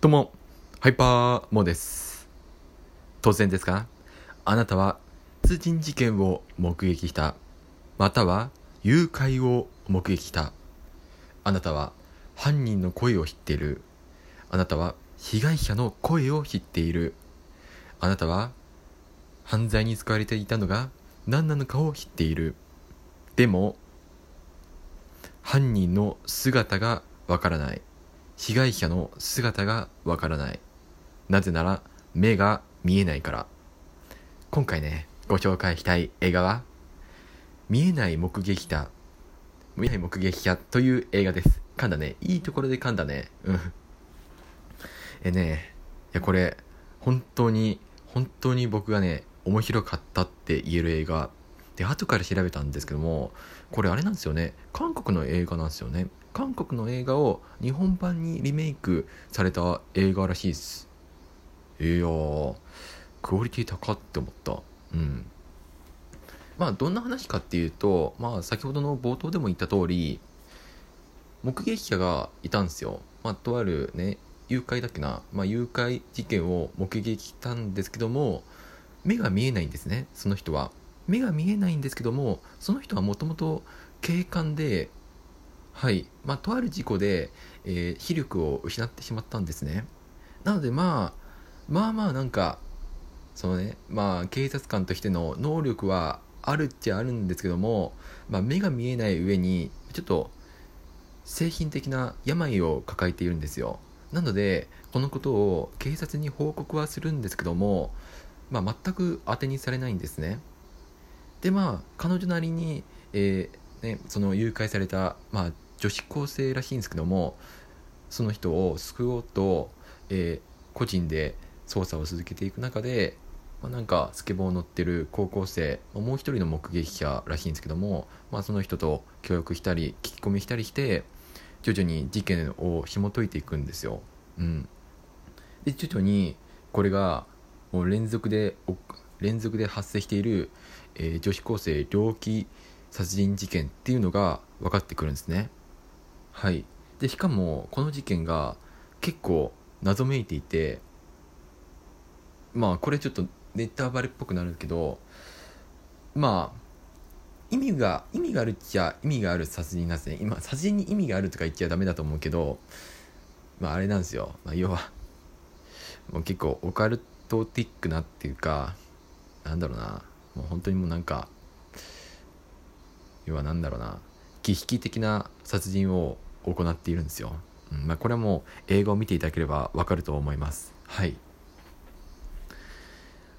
どうも、ハイパーモです。突然ですが、あなたは殺人事件を目撃した、または誘拐を目撃した。あなたは犯人の声を知っている。あなたは被害者の声を知っている。あなたは犯罪に使われていたのが何なのかを知っている。でも、犯人の姿がわからない。被害者の姿がわからない。なぜなら目が見えないから。今回ね、ご紹介したい映画は、見えない目撃者、見えない目撃者という映画です。噛んだね。いいところで噛んだね。うん。えね、いやこれ、本当に、本当に僕がね、面白かったって言える映画。で、後から調べたんですけども、これあれなんですよね。韓国の映画なんですよね。韓国の映画を日本版にリメイクされた映画らしいです。いやークオリティ高って思った。うん。まあどんな話かっていうとまあ先ほどの冒頭でも言った通り目撃者がいたんですよ。まあとあるね誘拐だっけな、まあ、誘拐事件を目撃したんですけども目が見えないんですねその人は。目が見えないんですけどもその人はもともと警官ではい、まあ、とある事故で、えー、視力を失ってしまったんですね。なので、まあ、まあまあなんか、そのね、まあ、警察官としての能力はあるっちゃあるんですけども、まあ、目が見えない上に、ちょっと、精神的な病を抱えているんですよ。なので、このことを警察に報告はするんですけども、まあ、全く当てにされないんですね。で、まあ、彼女なりに、えーね、その誘拐された、まあ、女子高生らしいんですけどもその人を救おうと、えー、個人で捜査を続けていく中で、まあ、なんかスケボーを乗ってる高校生もう一人の目撃者らしいんですけども、まあ、その人と協力したり聞き込みしたりして徐々に事件を紐解いていくんですよ。うん、で徐々にこれがもう連続で連続で発生している、えー、女子高生猟奇殺人事件っていうのが分かってくるんですね。はい、でしかもこの事件が結構謎めいていてまあこれちょっとネタバレっぽくなるけどまあ意味が意味があるっちゃ意味がある殺人なんですね。今殺人に意味があるとか言っちゃダメだと思うけどまああれなんですよ、まあ、要はもう結構オカルトティックなっていうかなんだろうな。もう本当にもうなんか要はなんだろうな儀式的な殺人を行っているんですよ、うんまあ、これはもう映画を見ていただければわかると思います。はい。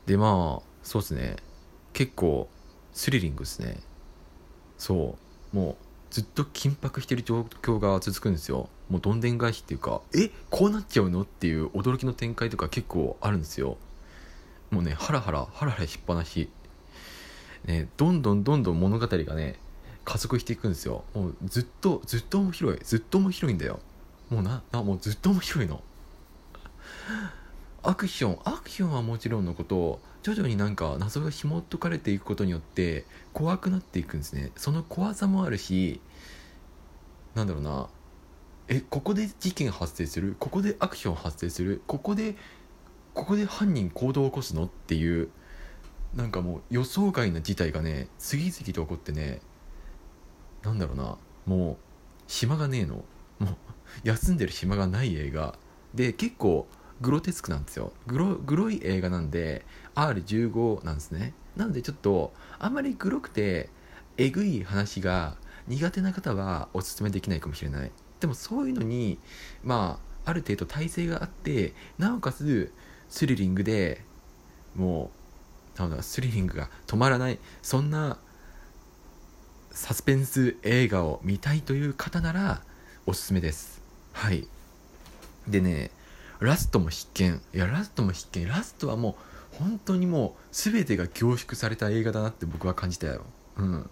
でまあそうですね。結構スリリングですね。そう。もうずっと緊迫してる状況が続くんですよ。もうどんでん返しっていうかえこうなっちゃうのっていう驚きの展開とか結構あるんですよ。もうねハラハラハラハラしっぱなし。ねどんどんどんどん物語がね加速していくんですよ。もうずっとずっと面白い。ずっと面白いんだよ。もうななもうずっと面白いの。アクション。アクションはもちろんのこと徐々になんか謎が紐解かれていくことによって怖くなっていくんですね。その怖さもあるしなんだろうな。えここで事件発生する？ここでアクション発生する？ここでここで犯人行動を起こすの？っていうなんかもう予想外な事態がね次々と起こってねなんだろうなもう島がねえの。もう休んでる島がない映画。で結構グロテスクなんですよ。グログロい映画なんで R15 なんですね。なのでちょっとあんまりグロくてえぐい話が苦手な方はおすすめできないかもしれない。でもそういうのにまあある程度体制があってなおかつスリリングでもうなんだスリリングが止まらないそんなサスペンス映画を見たいという方ならおすすめです。はい。でねラストも必見。いやラストも必見。ラストはもう本当にもう全てが凝縮された映画だなって僕は感じたよ。うん。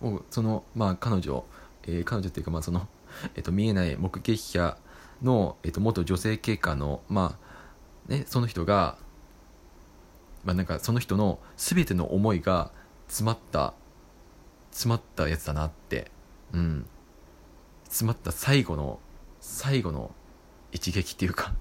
もうそのまあ彼女、えー、彼女っていうかまあその、えっと、見えない目撃者の、えっと、元女性警官のまあねその人がまあなんかその人の全ての思いが詰まった詰まったやつだなって。うん。詰まった最後の最後の一撃っていうか。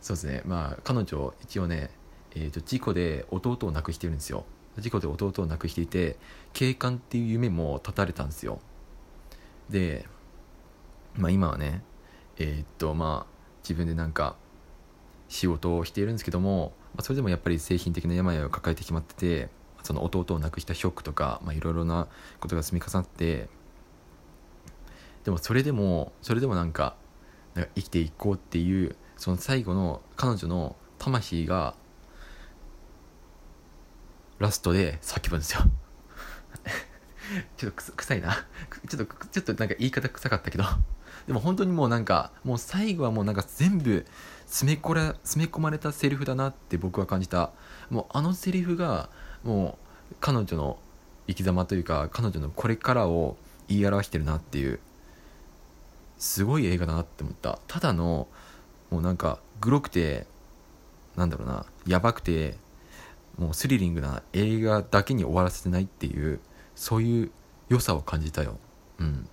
そうですね。まあ彼女一応ね、えー、と事故で弟を亡くしてるんですよ。事故で弟を亡くしていて警官っていう夢も絶たれたんですよ。でまあ今はねえー、っとまあ自分でなんか仕事をしているんですけども、まあ、それでもやっぱり精神的な病を抱えてしまっててその弟を亡くしたショックとかいろいろなことが積み重なってでもそれでもそれでもなんかなんか生きていこうっていうその最後の彼女の魂がラストで叫ぶんですよ。ちょっとく 臭いな。ちょっとちょっとなんか言い方臭かったけど。でも本当にもうなんかもう最後はもうなんか全部詰めこれ詰め込まれたセリフだなって僕は感じた。もうあのセリフがもう彼女の生き様というか彼女のこれからを言い表してるなっていうすごい映画だなって思った。ただのもうなんかグロくてなんだろうなやばくてもうスリリングな映画だけに終わらせてないっていうそういう良さを感じたよ。うん。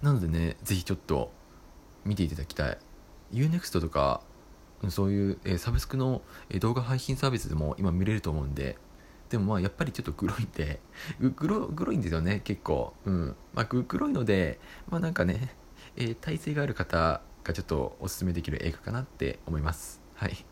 なのでねぜひちょっと見ていただきたい。UNEXT とかそういう、えー、サブスクの、えー、動画配信サービスでも今見れると思うんででもまあやっぱりちょっとグロいんでグログロいんですよね結構。うん。まあグロいのでまあなんかね、えー、体勢がある方がちょっとおすすめできる映画かなって思います。はい。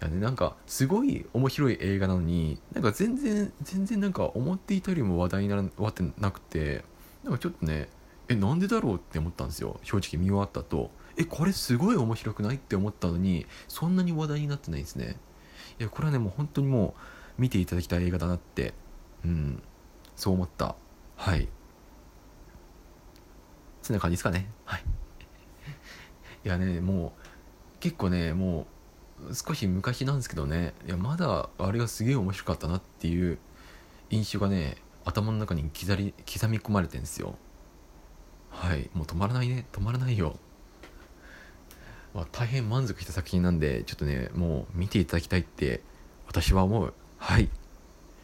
いやね。なんかすごい面白い映画なのになんか全然全然なんか思っていたよりも話題にならわってなくてなんかちょっとねえなんでだろうって思ったんですよ。正直見終わった後。えこれすごい面白くないって思ったのにそんなに話題になってないですね。いやこれはねもう本当にもう見ていただきたい映画だなってうんそう思った。はい。そんな感じですかね。はい。いやねもう結構ねもう少し昔なんですけどね。いやまだあれがすげえ面白かったなっていう印象がね頭の中に刻り刻み込まれてんですよ。はい。もう止まらないね。止まらないよ、まあ、大変満足した作品なんでちょっとねもう見ていただきたいって私は思う。はい。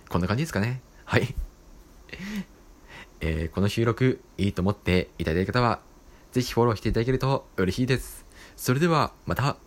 こんな感じですかね。はい。えー、この収録いいと思っていただいた方はぜひフォローしていただけると嬉しいです。それではまた。